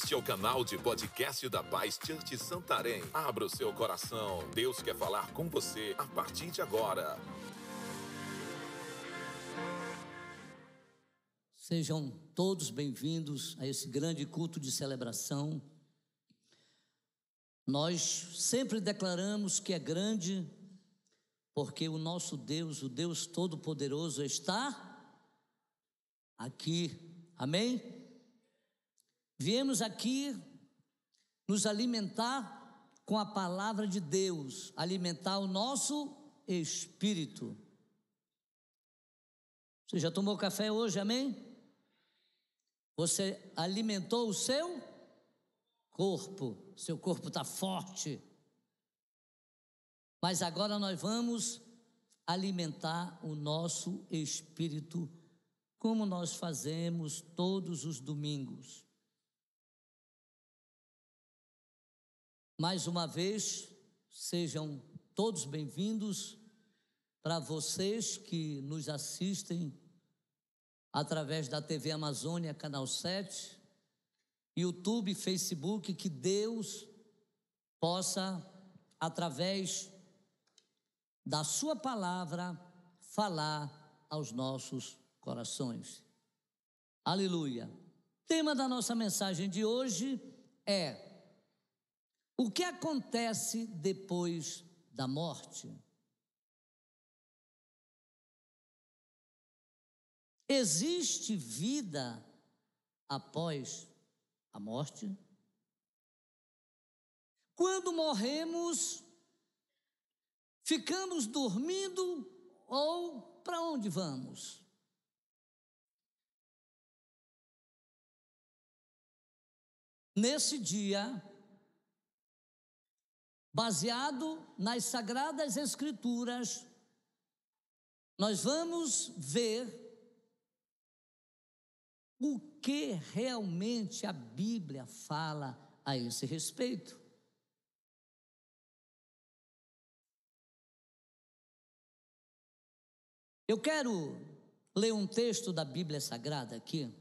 Este é o canal de podcast da Paz Church Santarém. Abra o seu coração. Deus quer falar com você a partir de agora. Sejam todos bem-vindos a esse grande culto de celebração. Nós sempre declaramos que é grande, porque o nosso Deus, o Deus Todo-Poderoso, está aqui. Amém? Viemos aqui nos alimentar com a palavra de Deus, alimentar o nosso espírito. Você já tomou café hoje, amém? Você alimentou o seu corpo, seu corpo está forte. Mas agora nós vamos alimentar o nosso espírito, como nós fazemos todos os domingos. Mais uma vez, sejam todos bem-vindos para vocês que nos assistem através da TV Amazônia, Canal 7, YouTube, Facebook, que Deus possa, através da Sua palavra, falar aos nossos corações. Aleluia. Tema da nossa mensagem de hoje é o que acontece depois da morte? Existe vida após a morte? Quando morremos, ficamos dormindo ou para onde vamos? Nesse dia, baseado nas Sagradas Escrituras, nós vamos ver o que realmente a Bíblia fala a esse respeito. Eu quero ler um texto da Bíblia Sagrada aqui.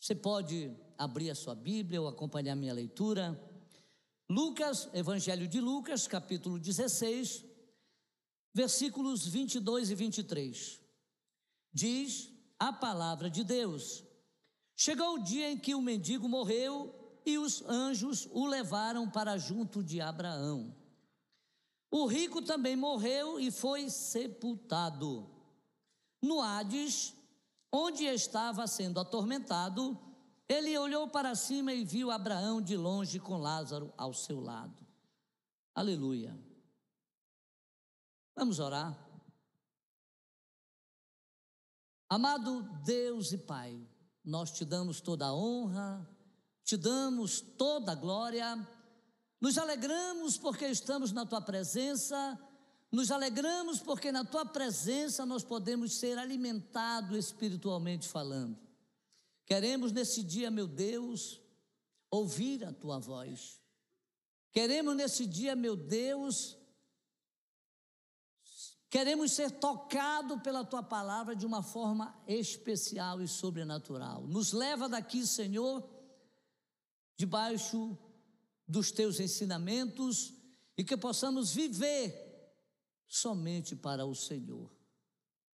Você pode abrir a sua Bíblia ou acompanhar a minha leitura. Lucas, Evangelho de Lucas, capítulo 16, versículos 22 e 23. Diz a palavra de Deus: Chegou o dia em que o mendigo morreu e os anjos o levaram para junto de Abraão. O rico também morreu e foi sepultado. No Hades, onde estava sendo atormentado, ele olhou para cima e viu Abraão de longe com Lázaro ao seu lado. Aleluia. Vamos orar. Amado Deus e Pai, nós te damos toda a honra, te damos toda a glória, nos alegramos porque estamos na tua presença, nos alegramos porque na tua presença nós podemos ser alimentados espiritualmente falando. Queremos nesse dia, meu Deus, ouvir a tua voz. Queremos nesse dia, meu Deus, queremos ser tocados pela tua palavra de uma forma especial e sobrenatural. Nos leva daqui, Senhor, debaixo dos teus ensinamentos e que possamos viver somente para o Senhor.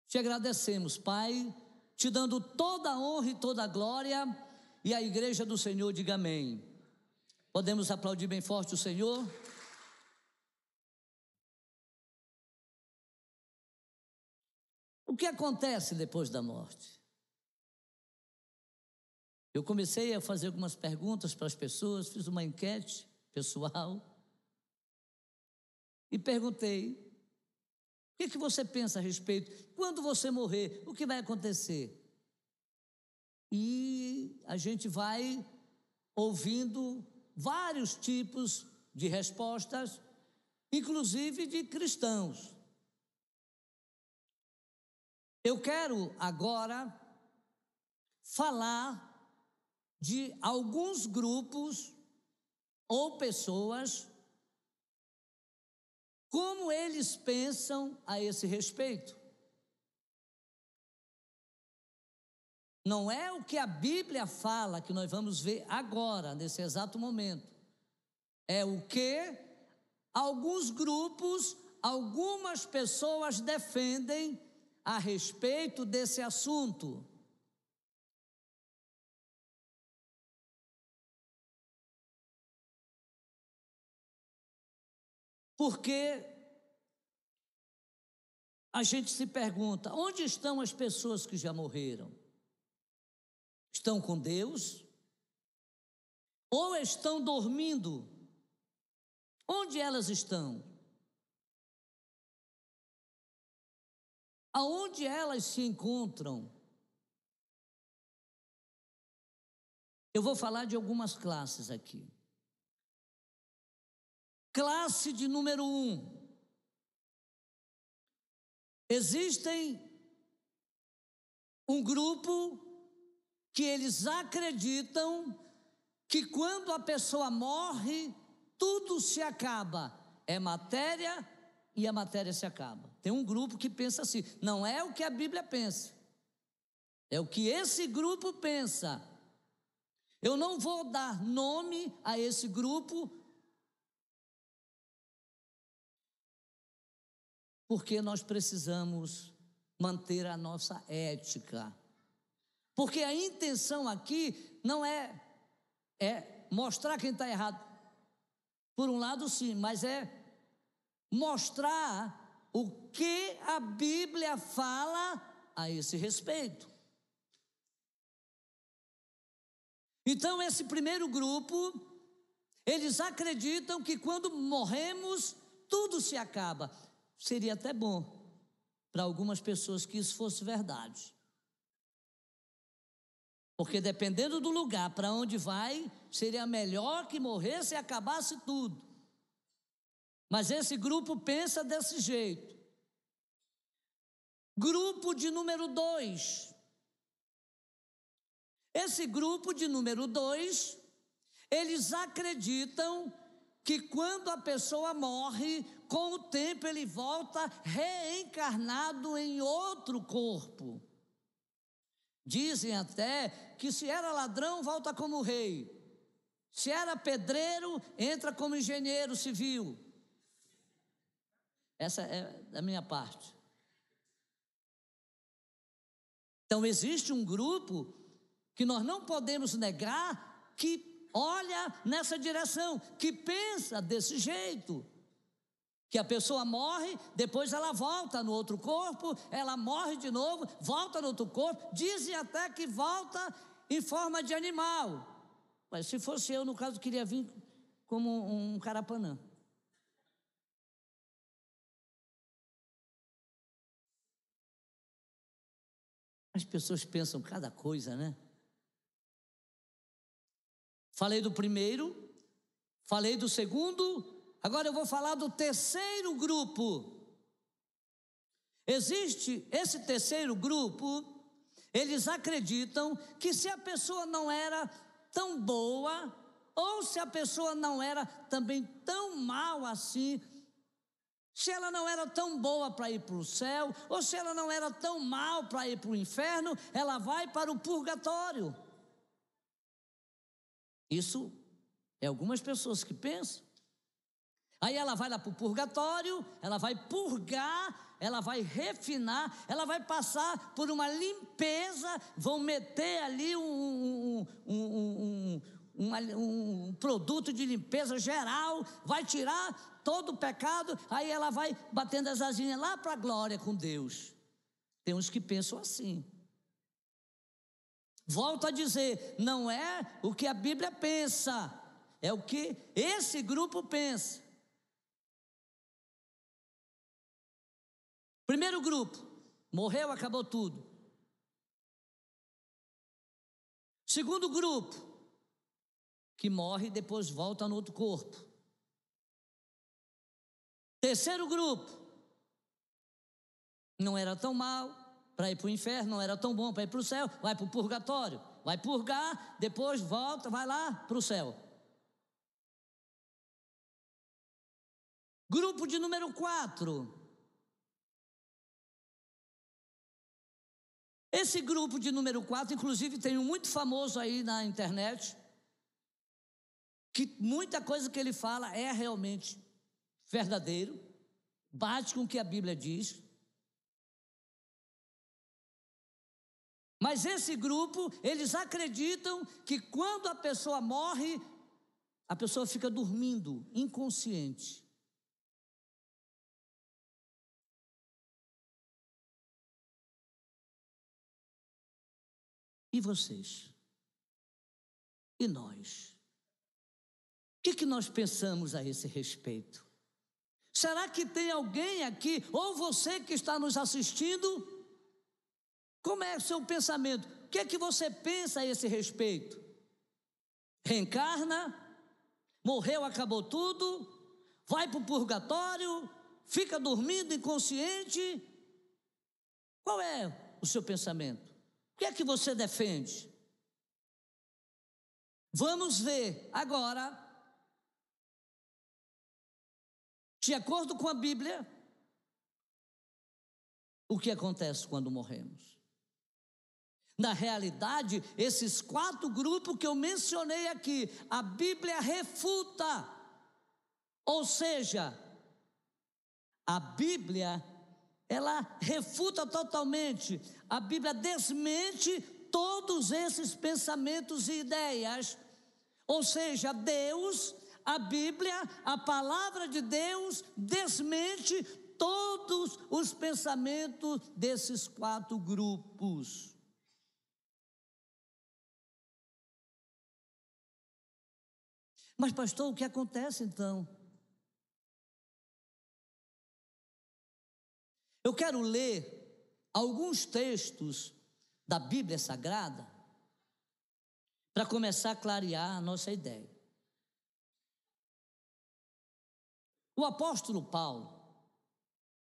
Te agradecemos, Pai te dando toda a honra e toda a glória, e a igreja do Senhor diga amém. Podemos aplaudir bem forte o Senhor? O que acontece depois da morte? Eu comecei a fazer algumas perguntas para as pessoas, fiz uma enquete pessoal e perguntei: o que, que você pensa a respeito? Quando você morrer, o que vai acontecer? E a gente vai ouvindo vários tipos de respostas, inclusive de cristãos. Eu quero agora falar de alguns grupos ou pessoas como eles pensam a esse respeito? Não é o que a Bíblia fala que nós vamos ver agora, nesse exato momento. É o que alguns grupos, algumas pessoas defendem a respeito desse assunto. Porque a gente se pergunta: onde estão as pessoas que já morreram? Estão com Deus? Ou estão dormindo? Onde elas estão? Aonde elas se encontram? Eu vou falar de algumas classes aqui. Classe de número um. Existem um grupo que eles acreditam que quando a pessoa morre, tudo se acaba. É matéria e a matéria se acaba. Tem um grupo que pensa assim. Não é o que a Bíblia pensa. É o que esse grupo pensa. Eu não vou dar nome a esse grupo porque nós precisamos manter a nossa ética. Porque a intenção aqui não é, é mostrar quem está errado. Por um lado, sim, mas é mostrar o que a Bíblia fala a esse respeito. Então, esse primeiro grupo, eles acreditam que quando morremos, tudo se acaba. Seria até bom para algumas pessoas que isso fosse verdade. Porque dependendo do lugar para onde vai, seria melhor que morresse e acabasse tudo. Mas esse grupo pensa desse jeito. Grupo de número dois. Esse grupo de número dois, eles acreditam que quando a pessoa morre, com o tempo ele volta reencarnado em outro corpo. Dizem até que se era ladrão, volta como rei. Se era pedreiro, entra como engenheiro civil. Essa é a minha parte. Então, existe um grupo que nós não podemos negar que olha nessa direção, que pensa desse jeito. Que a pessoa morre, depois ela volta no outro corpo, ela morre de novo, volta no outro corpo, dizem até que volta em forma de animal. Mas se fosse eu, no caso, queria vir como um carapanã. As pessoas pensam cada coisa, né? Falei do primeiro, falei do segundo, agora eu vou falar do terceiro grupo. Existe esse terceiro grupo, eles acreditam que se a pessoa não era tão boa, ou se a pessoa não era também tão mal assim, se ela não era tão boa para ir para o céu, ou se ela não era tão mal para ir para o inferno, ela vai para o purgatório. Isso é algumas pessoas que pensam. Aí ela vai lá para o purgatório, ela vai purgar, ela vai refinar, ela vai passar por uma limpeza, vão meter ali um, um, um, um, produto de limpeza geral, vai tirar todo o pecado, aí ela vai batendo as asinhas lá para a glória com Deus. Tem uns que pensam assim. Volto a dizer, não é o que a Bíblia pensa, é o que esse grupo pensa. Primeiro grupo, morreu, acabou tudo. Segundo grupo, que morre e depois volta no outro corpo. Terceiro grupo, não era tão mal, para ir para o inferno, não era tão bom para ir para o céu, vai para o purgatório, vai purgar, depois volta, vai lá para o céu. Grupo de número 4. Esse grupo de número 4, inclusive, tem um muito famoso aí na internet, que muita coisa que ele fala é realmente verdadeiro, bate com o que a Bíblia diz. Mas esse grupo, eles acreditam que quando a pessoa morre, a pessoa fica dormindo, inconsciente. E vocês? E nós? O que, que nós pensamos a esse respeito? Será que tem alguém aqui, ou você que está nos assistindo, como é o seu pensamento? O que é que você pensa a esse respeito? Reencarna? Morreu, acabou tudo? Vai para o purgatório? Fica dormindo inconsciente? Qual é o seu pensamento? O que é que você defende? Vamos ver agora, de acordo com a Bíblia, o que acontece quando morremos. Na realidade, esses quatro grupos que eu mencionei aqui, a Bíblia refuta. Ou seja, a Bíblia, ela refuta totalmente, a Bíblia desmente todos esses pensamentos e ideias. Ou seja, Deus, a Bíblia, a palavra de Deus desmente todos os pensamentos desses quatro grupos. Mas, pastor, o que acontece então? Eu quero ler alguns textos da Bíblia Sagrada para começar a clarear a nossa ideia. O apóstolo Paulo,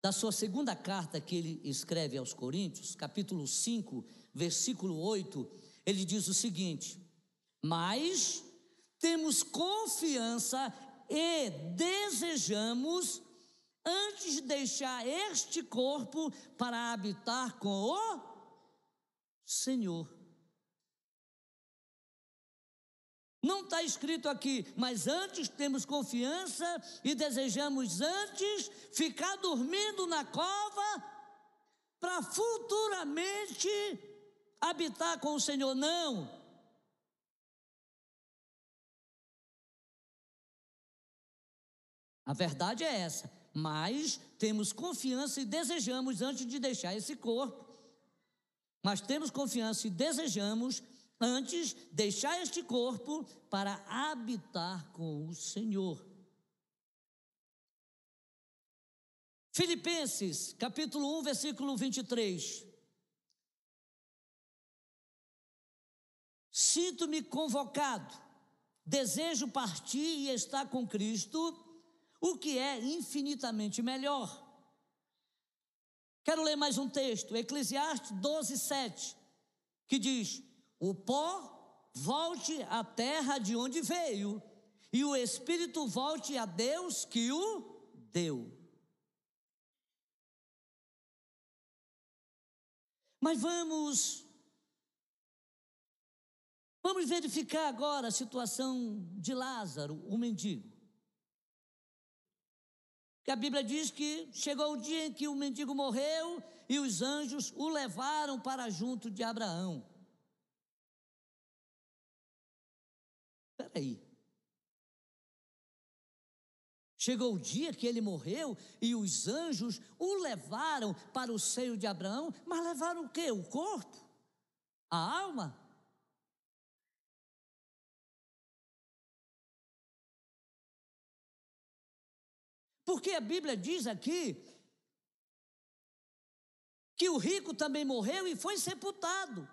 da sua segunda carta que ele escreve aos Coríntios, capítulo 5, versículo 8, ele diz o seguinte: Mas temos confiança e desejamos, antes de deixar este corpo, para habitar com o Senhor. Não está escrito aqui, mas antes temos confiança e desejamos antes ficar dormindo na cova para futuramente habitar com o Senhor. Não. A verdade é essa. Mas temos confiança e desejamos antes de deixar esse corpo. Mas temos confiança e desejamos antes deixar este corpo para habitar com o Senhor. Filipenses, capítulo 1, versículo 23. Sinto-me convocado, desejo partir e estar com Cristo o que é infinitamente melhor. Quero ler mais um texto, Eclesiastes 12, 7, que diz: O pó volte à terra de onde veio, e o espírito volte a Deus que o deu. Mas vamos Vamos verificar agora a situação de Lázaro, o mendigo. Que a Bíblia diz que chegou o dia em que o mendigo morreu e os anjos o levaram para junto de Abraão. Espera aí. Chegou o dia que ele morreu e os anjos o levaram para o seio de Abraão, mas levaram o quê? O corpo? A alma? Porque a Bíblia diz aqui que o rico também morreu e foi sepultado.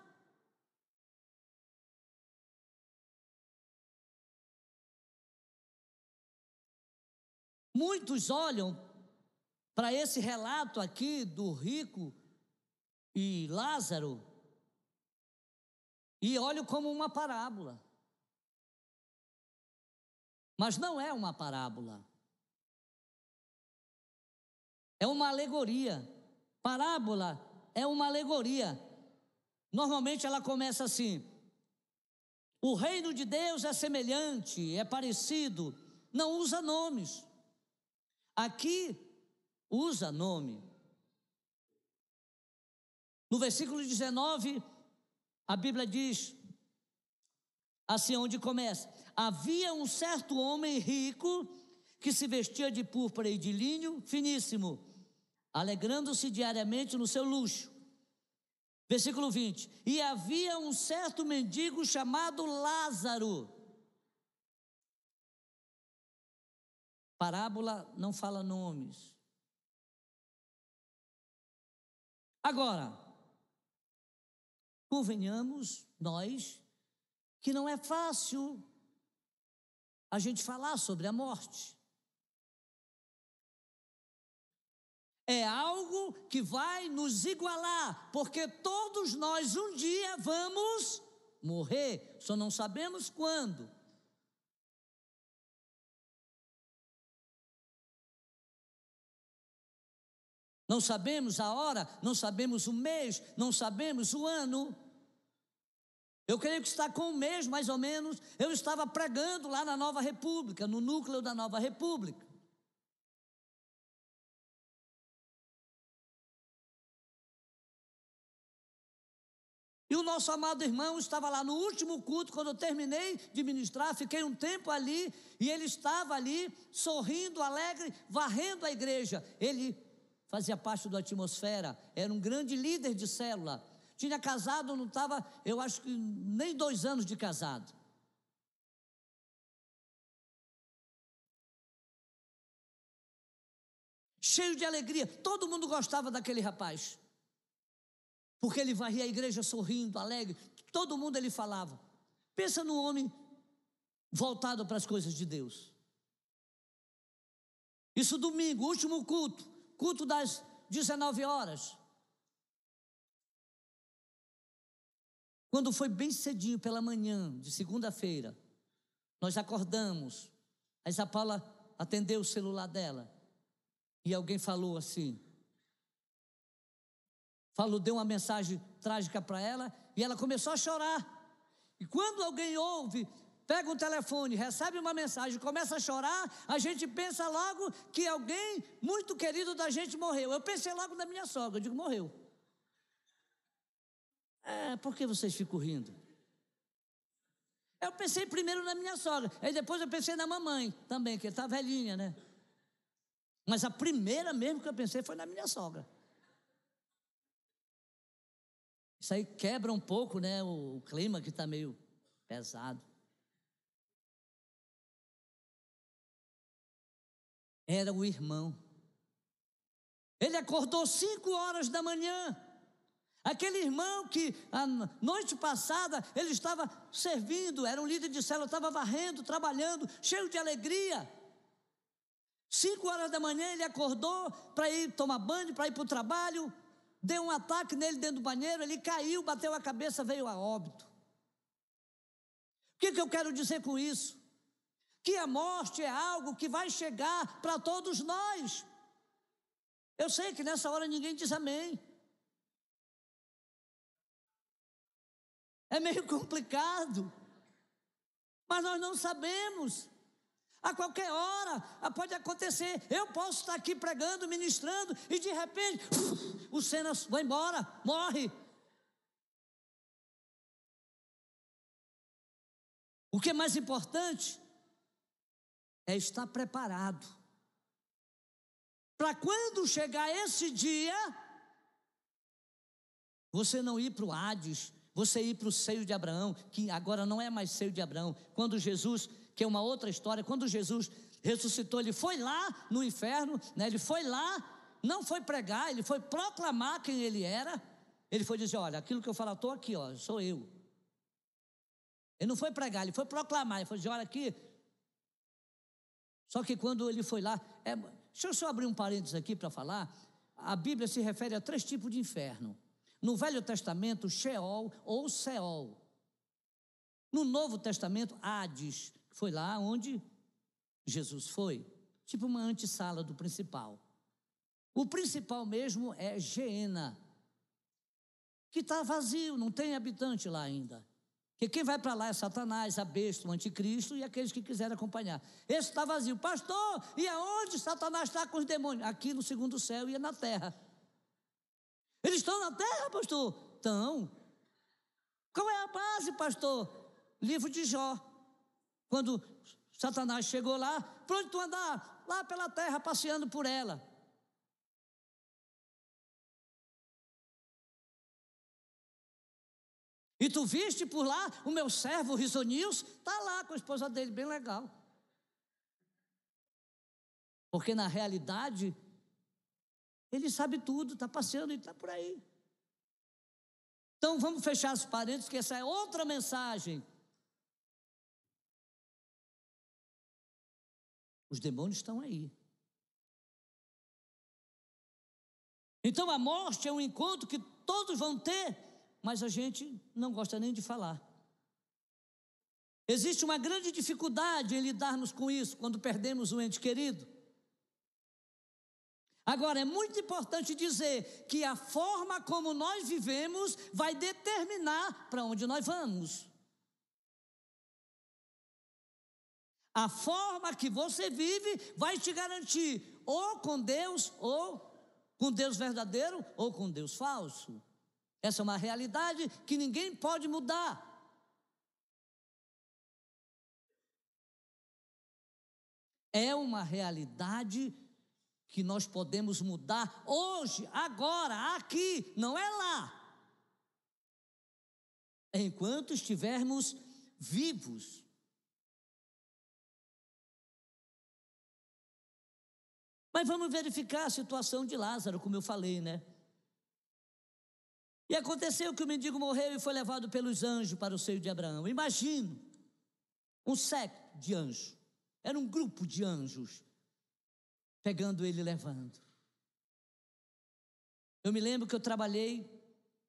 Muitos olham para esse relato aqui do rico e Lázaro e olham como uma parábola. Mas não é uma parábola. É uma alegoria. Parábola é uma alegoria. Normalmente ela começa assim: o reino de Deus é semelhante, é parecido, não usa nomes. Aqui usa nome. No versículo 19, a Bíblia diz, assim onde começa: Havia um certo homem rico que se vestia de púrpura e de linho finíssimo, alegrando-se diariamente no seu luxo. Versículo 20: E havia um certo mendigo chamado Lázaro. Parábola não fala nomes. Agora, convenhamos nós que não é fácil a gente falar sobre a morte. É algo que vai nos igualar, porque todos nós um dia vamos morrer, só não sabemos quando. Não sabemos a hora, não sabemos o mês, não sabemos o ano. Eu creio que está com um mês, mais ou menos, eu estava pregando lá na Nova República, no núcleo da Nova República. E o nosso amado irmão estava lá no último culto, quando eu terminei de ministrar, fiquei um tempo ali, e ele estava ali, sorrindo, alegre, varrendo a igreja. Ele fazia parte da atmosfera, era um grande líder de célula. Tinha casado, não estava, eu acho que nem dois anos de casado. Cheio de alegria, todo mundo gostava daquele rapaz. Porque ele varria a igreja sorrindo, alegre, todo mundo ele falava. Pensa no homem voltado para as coisas de Deus. Isso domingo, último culto culto das 19 horas. Quando foi bem cedinho pela manhã, de segunda-feira, nós acordamos. A Isa Paula atendeu o celular dela. E alguém falou assim. Falou, deu uma mensagem trágica para ela e ela começou a chorar. E quando alguém ouve pega um telefone, recebe uma mensagem, começa a chorar, a gente pensa logo que alguém muito querido da gente morreu. Eu pensei logo na minha sogra, eu digo, morreu. É, por que vocês ficam rindo? Eu pensei primeiro na minha sogra, aí depois eu pensei na mamãe também, que está velhinha, né? Mas a primeira mesmo que eu pensei foi na minha sogra. Isso aí quebra um pouco, né, o clima que está meio pesado. era o irmão. Ele acordou cinco horas da manhã. Aquele irmão que a noite passada ele estava servindo, era um líder de célula, estava varrendo, trabalhando, cheio de alegria. Cinco horas da manhã ele acordou para ir tomar banho, para ir para o trabalho. Deu um ataque nele dentro do banheiro, ele caiu, bateu a cabeça, veio a óbito. O que, que eu quero dizer com isso? que a morte é algo que vai chegar para todos nós. Eu sei que nessa hora ninguém diz amém. É meio complicado, mas nós não sabemos. A qualquer hora pode acontecer. Eu posso estar aqui pregando, ministrando, e de repente o Cenas vai embora, morre. O que é mais importante é estar preparado. Para quando chegar esse dia, você não ir para o Hades, você ir para o seio de Abraão, que agora não é mais seio de Abraão. Quando Jesus, que é uma outra história, quando Jesus ressuscitou, ele foi lá no inferno, né? ele foi lá, não foi pregar, ele foi proclamar quem ele era. Ele foi dizer: Olha, aquilo que eu falo, estou aqui, ó, sou eu. Ele não foi pregar, ele foi proclamar, ele foi dizer: Olha aqui, só que quando ele foi lá, é, deixa eu só abrir um parênteses aqui para falar. A Bíblia se refere a três tipos de inferno. No Velho Testamento, Sheol ou Seol. No Novo Testamento, Hades, foi lá onde Jesus foi. Tipo uma antessala do principal. O principal mesmo é Geena, que está vazio, não tem habitante lá ainda. Porque quem vai para lá é Satanás, a besta, o anticristo e aqueles que quiserem acompanhar. Esse está vazio. Pastor, e aonde Satanás está com os demônios? Aqui no segundo céu e na terra. Eles estão na terra, pastor? Estão. Qual é a base, pastor? Livro de Jó. Quando Satanás chegou lá, para onde tu andar? Lá pela terra, passeando por ela. E tu viste por lá o meu servo Risonius, está lá com a esposa dele, bem legal. Porque na realidade, ele sabe tudo, está passeando e está por aí. Então vamos fechar os parênteses, que essa é outra mensagem. Os demônios estão aí. Então a morte é um encontro que todos vão ter mas a gente não gosta nem de falar. Existe uma grande dificuldade em lidarmos com isso quando perdemos um ente querido. Agora, é muito importante dizer que a forma como nós vivemos vai determinar para onde nós vamos. A forma que você vive vai te garantir ou com Deus, ou com Deus verdadeiro, ou com Deus falso. Essa é uma realidade que ninguém pode mudar. É uma realidade que nós podemos mudar hoje, agora, aqui, não é lá. Enquanto estivermos vivos. Mas vamos verificar a situação de Lázaro, como eu falei, né? E aconteceu que o mendigo morreu e foi levado pelos anjos para o seio de Abraão. Imagino um século de anjos. Era um grupo de anjos pegando ele e levando. Eu me lembro que eu trabalhei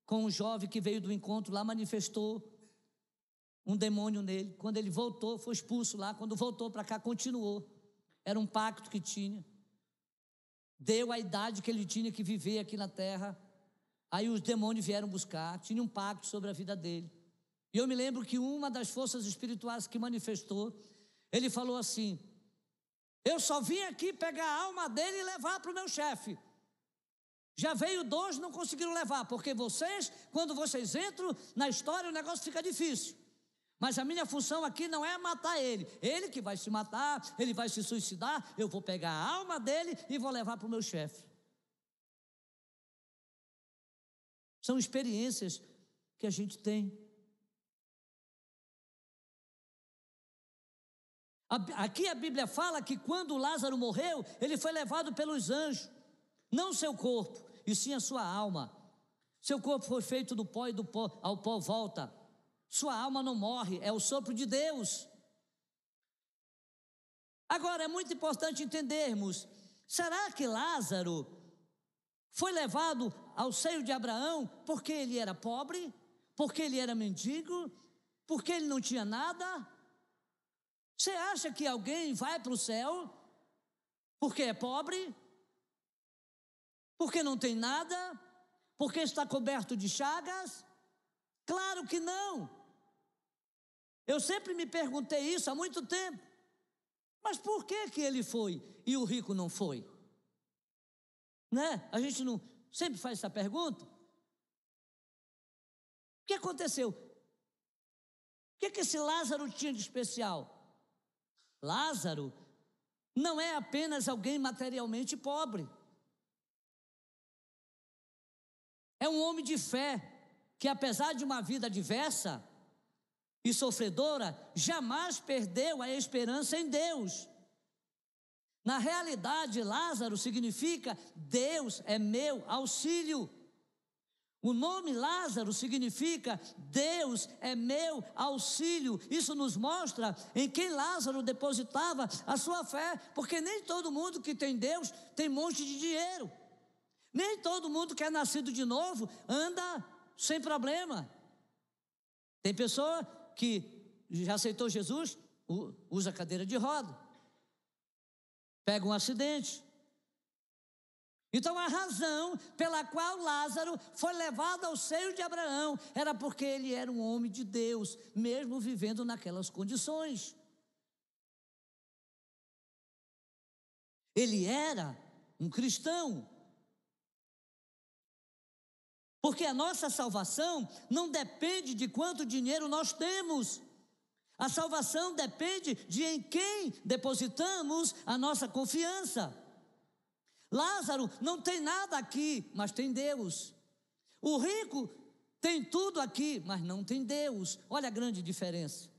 com um jovem que veio do encontro lá, manifestou um demônio nele. Quando ele voltou, foi expulso lá. Quando voltou para cá, continuou. Era um pacto que tinha. Deu a idade que ele tinha que viver aqui na terra. Aí os demônios vieram buscar, tinha um pacto sobre a vida dele. E eu me lembro que uma das forças espirituais que manifestou, ele falou assim: Eu só vim aqui pegar a alma dele e levar para o meu chefe. Já veio dois, não conseguiram levar, porque vocês, quando vocês entram na história, o negócio fica difícil. Mas a minha função aqui não é matar ele. Ele que vai se matar, ele vai se suicidar. Eu vou pegar a alma dele e vou levar para o meu chefe. São experiências que a gente tem. Aqui a Bíblia fala que quando Lázaro morreu, ele foi levado pelos anjos, não seu corpo, e sim a sua alma. Seu corpo foi feito do pó e do pó ao pó volta. Sua alma não morre, é o sopro de Deus. Agora é muito importante entendermos: será que Lázaro foi levado ao seio de Abraão porque ele era pobre, porque ele era mendigo, porque ele não tinha nada. Você acha que alguém vai para o céu porque é pobre? Porque não tem nada? Porque está coberto de chagas? Claro que não. Eu sempre me perguntei isso há muito tempo. Mas por que que ele foi e o rico não foi? Né? A gente não sempre faz essa pergunta. O que aconteceu? O que, que esse Lázaro tinha de especial? Lázaro não é apenas alguém materialmente pobre. É um homem de fé que, apesar de uma vida diversa e sofredora, jamais perdeu a esperança em Deus. Na realidade, Lázaro significa Deus é meu auxílio. O nome Lázaro significa Deus é meu auxílio. Isso nos mostra em quem Lázaro depositava a sua fé, porque nem todo mundo que tem Deus tem um monte de dinheiro. Nem todo mundo que é nascido de novo anda sem problema. Tem pessoa que já aceitou Jesus, usa cadeira de roda pega um acidente. Então a razão pela qual Lázaro foi levado ao seio de Abraão era porque ele era um homem de Deus, mesmo vivendo naquelas condições. Ele era um cristão. Porque a nossa salvação não depende de quanto dinheiro nós temos. A salvação depende de em quem depositamos a nossa confiança. Lázaro não tem nada aqui, mas tem Deus. O rico tem tudo aqui, mas não tem Deus. Olha a grande diferença.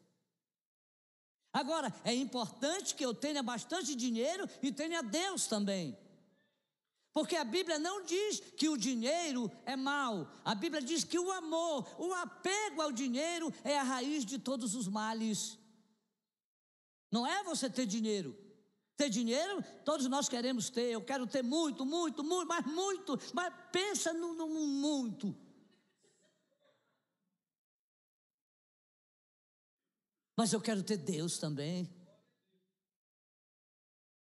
Agora, é importante que eu tenha bastante dinheiro e tenha Deus também. Porque a Bíblia não diz que o dinheiro é mal. A Bíblia diz que o amor, o apego ao dinheiro é a raiz de todos os males. Não é você ter dinheiro. Ter dinheiro, todos nós queremos ter. Eu quero ter muito, muito, muito, mas muito. Mas pensa no, no muito. Mas eu quero ter Deus também.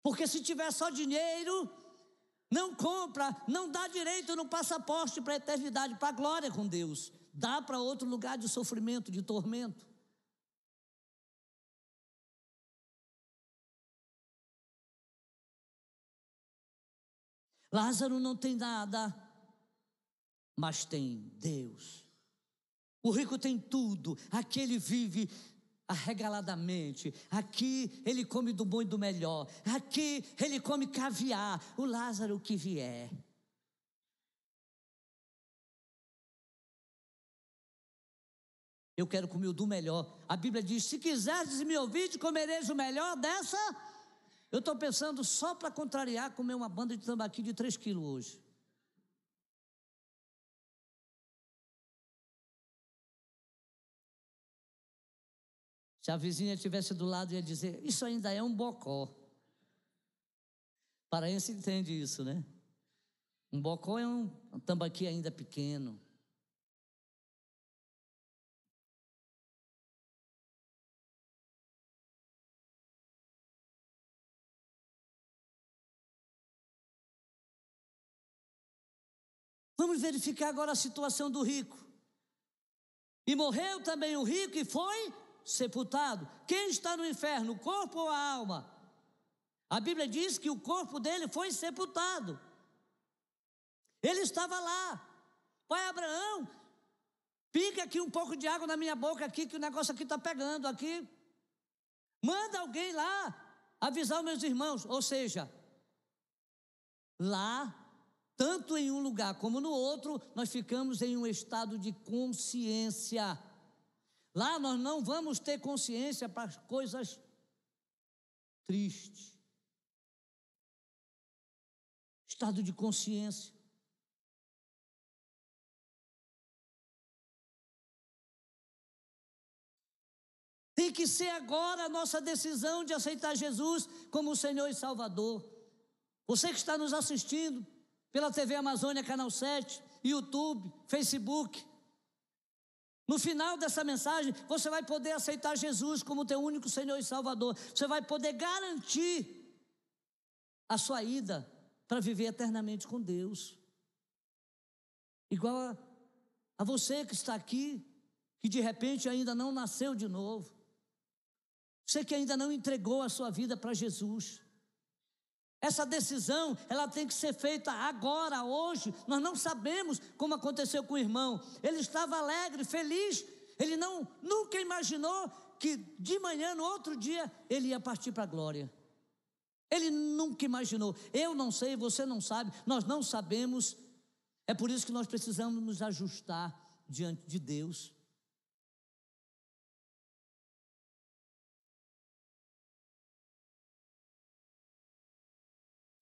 Porque se tiver só dinheiro, não compra, não dá direito no passaporte para a eternidade, para a glória com Deus. Dá para outro lugar de sofrimento, de tormento. Lázaro não tem nada, mas tem Deus. O rico tem tudo, aquele vive arregaladamente. Aqui ele come do bom e do melhor. Aqui ele come caviar. O Lázaro que vier. Eu quero comer o do melhor. A Bíblia diz: se quiseres me ouvir, comereis o melhor dessa. Eu estou pensando só para contrariar comer uma banda de tambaqui de 3 quilos hoje. Se a vizinha estivesse do lado, ia dizer: Isso ainda é um bocó. Paraense entende isso, né? Um bocó é um, um tambaqui ainda pequeno. Vamos verificar agora a situação do rico. E morreu também o rico e foi sepultado. Quem está no inferno, o corpo ou a alma? A Bíblia diz que o corpo dele foi sepultado. Ele estava lá. Pai Abraão, pica aqui um pouco de água na minha boca aqui, que o negócio aqui está pegando aqui. Manda alguém lá avisar os meus irmãos. Ou seja, lá, tanto em um lugar como no outro, nós ficamos em um estado de consciência. Lá nós não vamos ter consciência para coisas tristes. Estado de consciência. Tem que ser agora a nossa decisão de aceitar Jesus como Senhor e Salvador. Você que está nos assistindo pela TV Amazônia, Canal 7, YouTube, Facebook, no final dessa mensagem, você vai poder aceitar Jesus como teu único Senhor e Salvador. Você vai poder garantir a sua ida para viver eternamente com Deus. Igual a, a você que está aqui, que de repente ainda não nasceu de novo. Você que ainda não entregou a sua vida para Jesus. Essa decisão, ela tem que ser feita agora, hoje. Nós não sabemos como aconteceu com o irmão. Ele estava alegre, feliz. Ele não nunca imaginou que de manhã, no outro dia, ele ia partir para a glória. Ele nunca imaginou. Eu não sei, você não sabe, nós não sabemos. É por isso que nós precisamos nos ajustar diante de Deus.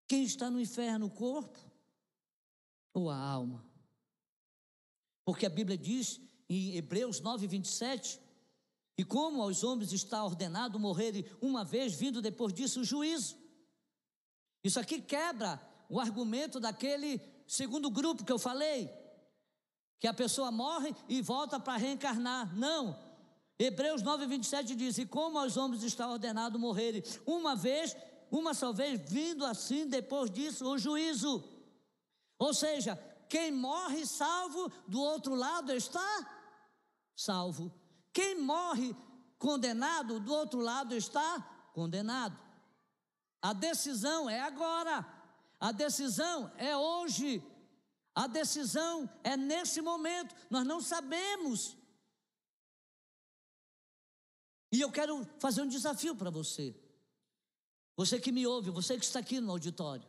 Quem está no inferno, o corpo ou a alma? Porque a Bíblia diz em Hebreus 9, 27, e como aos homens está ordenado morrerem uma vez, vindo depois disso o juízo. Isso aqui quebra o argumento daquele segundo grupo que eu falei, que a pessoa morre e volta para reencarnar. Não. Hebreus 9, 27 diz: E como aos homens está ordenado morrerem uma vez, uma só vez, vindo assim depois disso o juízo. Ou seja, quem morre salvo, do outro lado está salvo. Quem morre condenado, do outro lado está condenado. A decisão é agora. A decisão é hoje. A decisão é nesse momento. Nós não sabemos. E eu quero fazer um desafio para você. Você que me ouve, você que está aqui no auditório.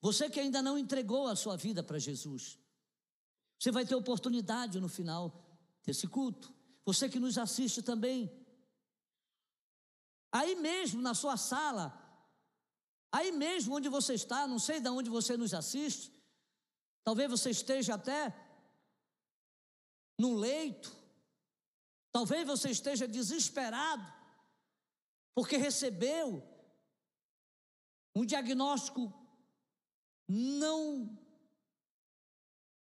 Você que ainda não entregou a sua vida para Jesus. Você vai ter oportunidade no final desse culto. Você que nos assiste também. Aí mesmo na sua sala, aí mesmo onde você está, não sei de onde você nos assiste, talvez você esteja até no leito, talvez você esteja desesperado, porque recebeu um diagnóstico não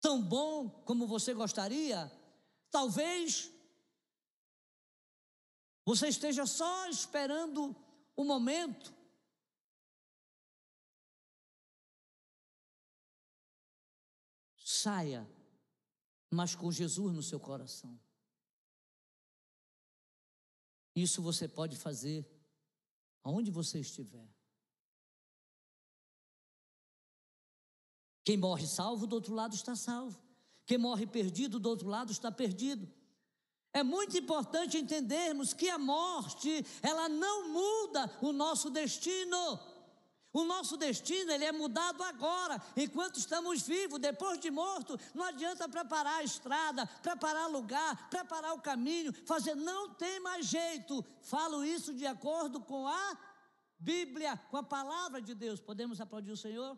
tão bom como você gostaria, talvez você esteja só esperando o momento. Saia, mas com Jesus no seu coração. Isso você pode fazer aonde você estiver. Quem morre salvo, do outro lado está salvo. Quem morre perdido, do outro lado está perdido. É muito importante entendermos que a morte, ela não muda o nosso destino. O nosso destino ele é mudado agora, enquanto estamos vivos. Depois de morto, não adianta preparar a estrada, preparar lugar, preparar o caminho, fazer. Não tem mais jeito. Falo isso de acordo com a Bíblia, com a palavra de Deus. Podemos aplaudir o Senhor?